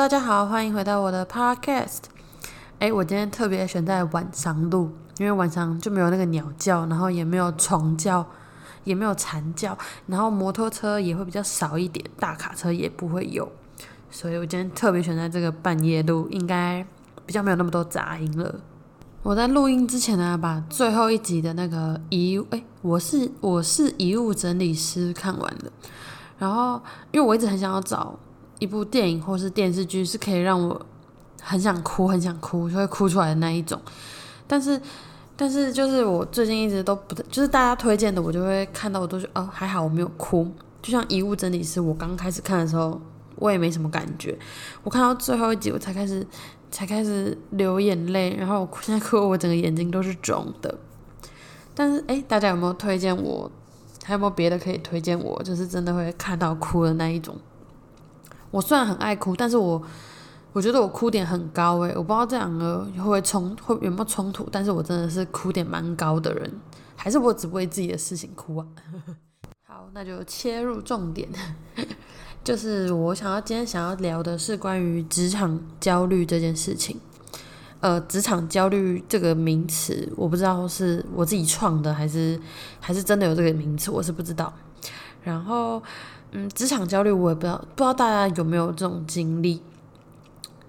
大家好，欢迎回到我的 Podcast。哎，我今天特别选在晚上录，因为晚上就没有那个鸟叫，然后也没有虫叫，也没有蝉叫，然后摩托车也会比较少一点，大卡车也不会有，所以我今天特别选在这个半夜录，应该比较没有那么多杂音了。我在录音之前呢，把最后一集的那个遗哎，我是我是遗物整理师看完了，然后因为我一直很想要找。一部电影或是电视剧是可以让我很想哭、很想哭就会哭出来的那一种，但是但是就是我最近一直都不就是大家推荐的，我就会看到我都觉得哦还好我没有哭，就像《遗物整理师》，我刚开始看的时候我也没什么感觉，我看到最后一集我才开始才开始流眼泪，然后我现在哭我整个眼睛都是肿的。但是诶，大家有没有推荐我？还有没有别的可以推荐我？就是真的会看到哭的那一种。我虽然很爱哭，但是我我觉得我哭点很高诶，我不知道这两个会不会冲会有没有冲突，但是我真的是哭点蛮高的人，还是我只为自己的事情哭啊？好，那就切入重点，就是我想要今天想要聊的是关于职场焦虑这件事情。呃，职场焦虑这个名词，我不知道是我自己创的，还是还是真的有这个名词，我是不知道。然后。嗯，职场焦虑我也不知道，不知道大家有没有这种经历。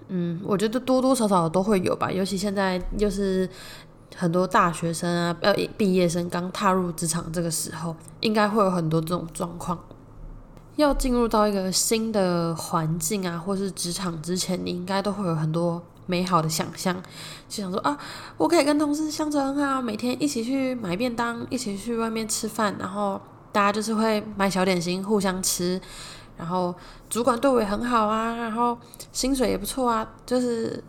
嗯，我觉得多多少少都会有吧，尤其现在又是很多大学生啊，要毕业生刚踏入职场这个时候，应该会有很多这种状况。要进入到一个新的环境啊，或是职场之前，你应该都会有很多美好的想象，就想说啊，我可以跟同事相处很好，每天一起去买便当，一起去外面吃饭，然后。大家就是会买小点心互相吃，然后主管对我也很好啊，然后薪水也不错啊，就是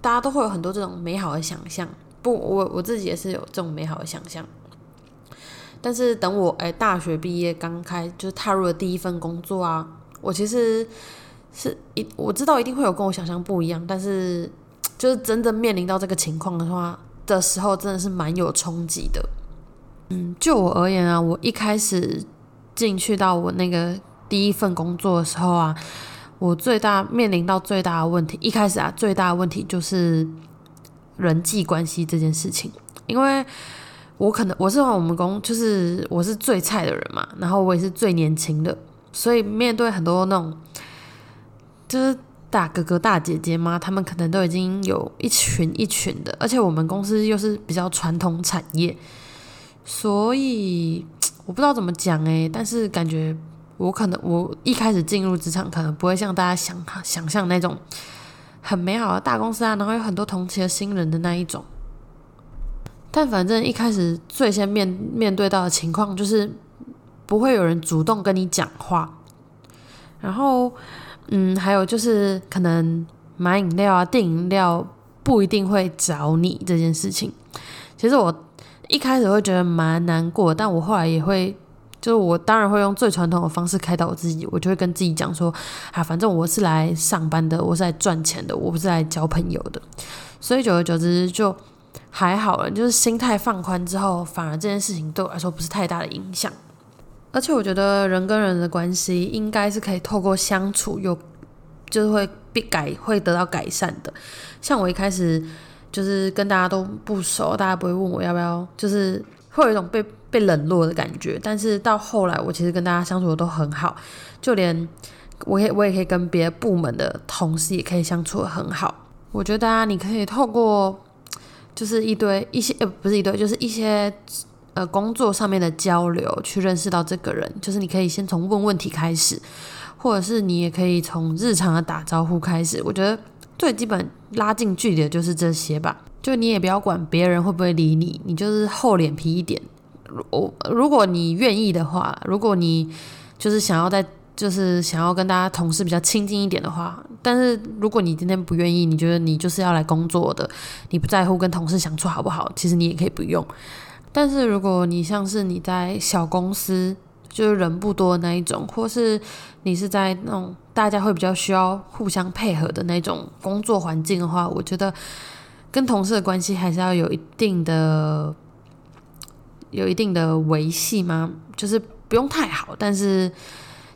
大家都会有很多这种美好的想象。不，我我自己也是有这种美好的想象。但是等我哎大学毕业刚开，就是踏入了第一份工作啊，我其实是一我知道一定会有跟我想象不一样，但是就是真的面临到这个情况的话的时候，真的是蛮有冲击的。嗯，就我而言啊，我一开始进去到我那个第一份工作的时候啊，我最大面临到最大的问题，一开始啊，最大的问题就是人际关系这件事情。因为我可能我是我们公，就是我是最菜的人嘛，然后我也是最年轻的，所以面对很多那种就是大哥哥大姐姐嘛，他们可能都已经有一群一群的，而且我们公司又是比较传统产业。所以 我不知道怎么讲诶，但是感觉我可能我一开始进入职场，可能不会像大家想想象那种很美好的大公司啊，然后有很多同期的新人的那一种。但反正一开始最先面面对到的情况就是不会有人主动跟你讲话，然后嗯，还有就是可能买饮料啊、订饮料不一定会找你这件事情。其实我。一开始会觉得蛮难过，但我后来也会，就是我当然会用最传统的方式开导我自己，我就会跟自己讲说，啊，反正我是来上班的，我是来赚钱的，我不是来交朋友的，所以久而久之就还好了，就是心态放宽之后，反而这件事情对我来说不是太大的影响，而且我觉得人跟人的关系应该是可以透过相处有，就是会被改，会得到改善的，像我一开始。就是跟大家都不熟，大家不会问我要不要，就是会有一种被被冷落的感觉。但是到后来，我其实跟大家相处的都很好，就连我也我也可以跟别的部门的同事也可以相处的很好。我觉得啊，你可以透过就是一堆一些呃不是一堆，就是一些呃工作上面的交流去认识到这个人。就是你可以先从问问题开始，或者是你也可以从日常的打招呼开始。我觉得。最基本拉近距离的就是这些吧，就你也不要管别人会不会理你，你就是厚脸皮一点。我如果你愿意的话，如果你就是想要在就是想要跟大家同事比较亲近一点的话，但是如果你今天不愿意，你觉得你就是要来工作的，你不在乎跟同事相处好不好，其实你也可以不用。但是如果你像是你在小公司。就是人不多那一种，或是你是在那种大家会比较需要互相配合的那种工作环境的话，我觉得跟同事的关系还是要有一定的、有一定的维系吗？就是不用太好，但是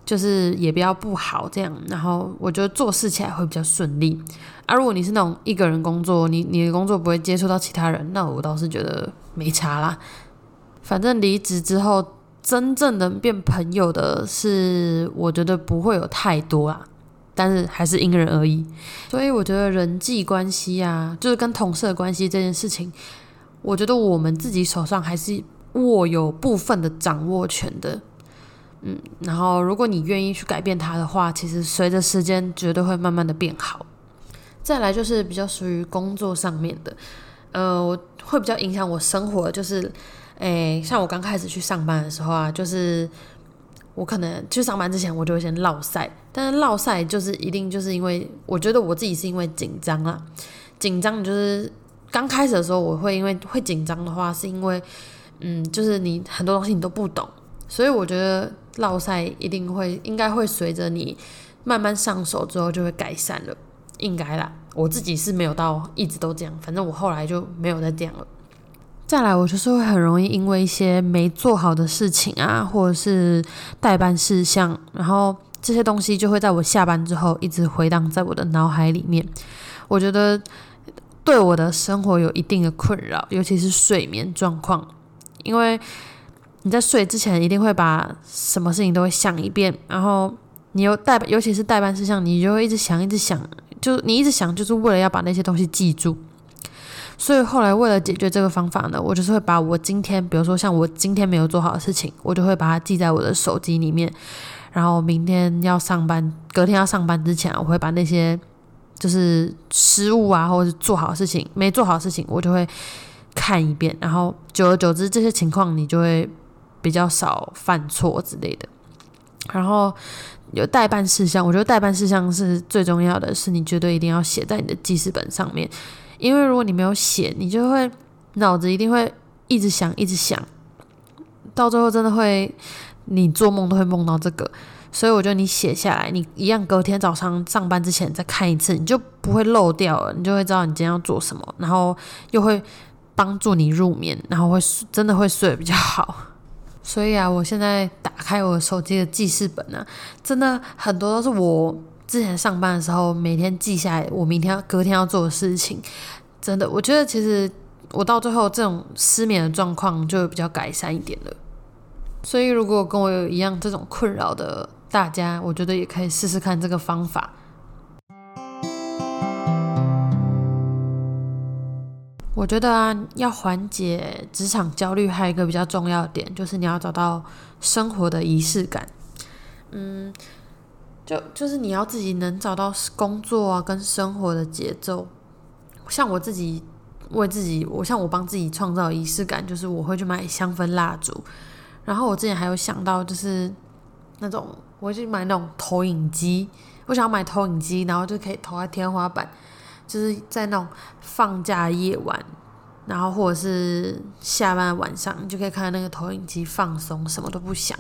就是也不要不好这样，然后我觉得做事起来会比较顺利。啊，如果你是那种一个人工作，你你的工作不会接触到其他人，那我倒是觉得没差啦。反正离职之后，真正能变朋友的是，我觉得不会有太多啦，但是还是因人而异。所以我觉得人际关系啊，就是跟同事的关系这件事情，我觉得我们自己手上还是握有部分的掌握权的。嗯，然后如果你愿意去改变它的话，其实随着时间绝对会慢慢的变好。再来就是比较属于工作上面的，呃，我会比较影响我生活，就是。诶，像我刚开始去上班的时候啊，就是我可能去上班之前，我就会先落赛。但是落赛就是一定就是因为我觉得我自己是因为紧张啊，紧张就是刚开始的时候我会因为会紧张的话，是因为嗯，就是你很多东西你都不懂，所以我觉得落赛一定会应该会随着你慢慢上手之后就会改善了，应该啦。我自己是没有到一直都这样，反正我后来就没有再这样了。再来，我就是会很容易因为一些没做好的事情啊，或者是代办事项，然后这些东西就会在我下班之后一直回荡在我的脑海里面。我觉得对我的生活有一定的困扰，尤其是睡眠状况。因为你在睡之前一定会把什么事情都会想一遍，然后你又代，尤其是代办事项，你就会一直想，一直想，就你一直想，就是为了要把那些东西记住。所以后来为了解决这个方法呢，我就是会把我今天，比如说像我今天没有做好的事情，我就会把它记在我的手机里面。然后明天要上班，隔天要上班之前，我会把那些就是失误啊，或者是做好事情没做好事情，我就会看一遍。然后久而久之，这些情况你就会比较少犯错之类的。然后有代办事项，我觉得代办事项是最重要的，是你绝对一定要写在你的记事本上面。因为如果你没有写，你就会脑子一定会一直想，一直想，到最后真的会你做梦都会梦到这个。所以我觉得你写下来，你一样隔天早上上班之前再看一次，你就不会漏掉了，你就会知道你今天要做什么，然后又会帮助你入眠，然后会真的会睡得比较好。所以啊，我现在打开我手机的记事本呢，真的很多都是我。之前上班的时候，每天记下来我明天、隔天要做的事情，真的，我觉得其实我到最后这种失眠的状况就比较改善一点了。所以，如果跟我有一样这种困扰的大家，我觉得也可以试试看这个方法。我觉得啊，要缓解职场焦虑，还有一个比较重要的点，就是你要找到生活的仪式感。嗯。就就是你要自己能找到工作啊跟生活的节奏，像我自己为自己，我像我帮自己创造仪式感，就是我会去买香氛蜡烛，然后我之前还有想到就是那种我会去买那种投影机，我想买投影机，然后就可以投在天花板，就是在那种放假夜晚，然后或者是下班晚上，你就可以看那个投影机放松，什么都不想。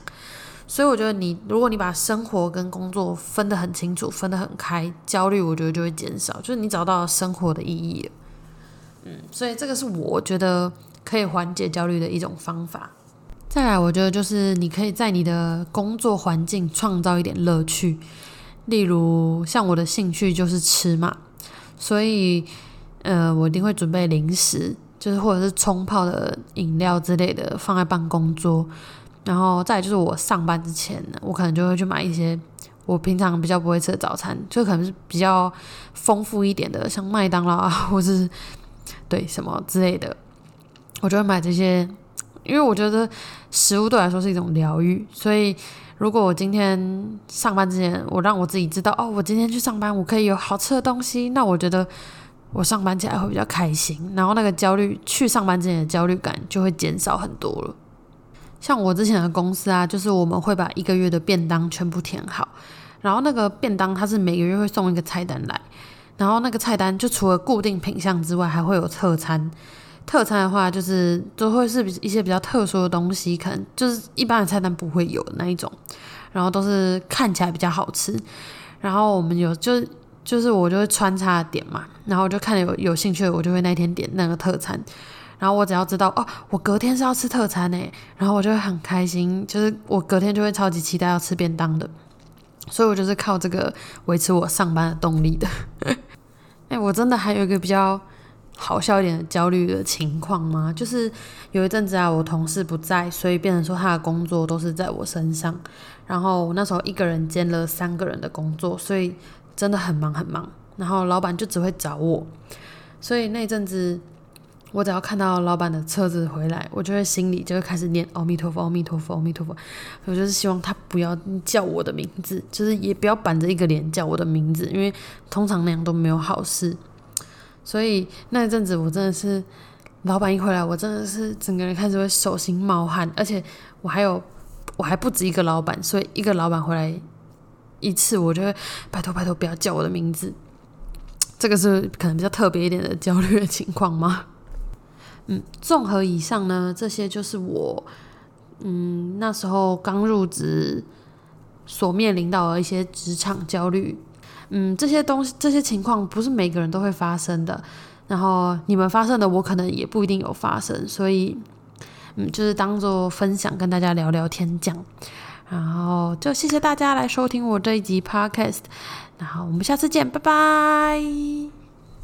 所以我觉得你，如果你把生活跟工作分得很清楚，分得很开，焦虑我觉得就会减少，就是你找到生活的意义了。嗯，所以这个是我觉得可以缓解焦虑的一种方法。再来，我觉得就是你可以在你的工作环境创造一点乐趣，例如像我的兴趣就是吃嘛，所以呃，我一定会准备零食，就是或者是冲泡的饮料之类的放在办公桌。然后再就是我上班之前呢，我可能就会去买一些我平常比较不会吃的早餐，就可能是比较丰富一点的，像麦当劳啊，或是对什么之类的，我就会买这些，因为我觉得食物对我来说是一种疗愈，所以如果我今天上班之前，我让我自己知道哦，我今天去上班，我可以有好吃的东西，那我觉得我上班起来会比较开心，然后那个焦虑去上班之前的焦虑感就会减少很多了。像我之前的公司啊，就是我们会把一个月的便当全部填好，然后那个便当它是每个月会送一个菜单来，然后那个菜单就除了固定品相之外，还会有特餐。特餐的话，就是都会是一些比较特殊的东西，可能就是一般的菜单不会有那一种，然后都是看起来比较好吃。然后我们有就就是我就会穿插点嘛，然后我就看有有兴趣，我就会那天点那个特餐。然后我只要知道哦，我隔天是要吃特餐诶，然后我就会很开心，就是我隔天就会超级期待要吃便当的。所以我就是靠这个维持我上班的动力的。哎，我真的还有一个比较好笑一点的焦虑的情况吗？就是有一阵子啊，我同事不在，所以变成说他的工作都是在我身上。然后那时候一个人兼了三个人的工作，所以真的很忙很忙。然后老板就只会找我，所以那阵子我只要看到老板的车子回来，我就会心里就会开始念阿弥陀佛，阿弥陀佛，阿弥陀佛。我就是希望他不要叫我的名字，就是也不要板着一个脸叫我的名字，因为通常那样都没有好事。所以那一阵子我真的是，老板一回来，我真的是整个人开始会手心冒汗，而且我还有我还不止一个老板，所以一个老板回来一次，我就会拜托拜托不要叫我的名字。这个是可能比较特别一点的焦虑的情况吗？嗯，综合以上呢，这些就是我嗯那时候刚入职所面临到的一些职场焦虑。嗯，这些东西这些情况不是每个人都会发生的，然后你们发生的，我可能也不一定有发生，所以嗯，就是当做分享跟大家聊聊天讲。然后就谢谢大家来收听我这一集 podcast。那好，我们下次见，拜拜。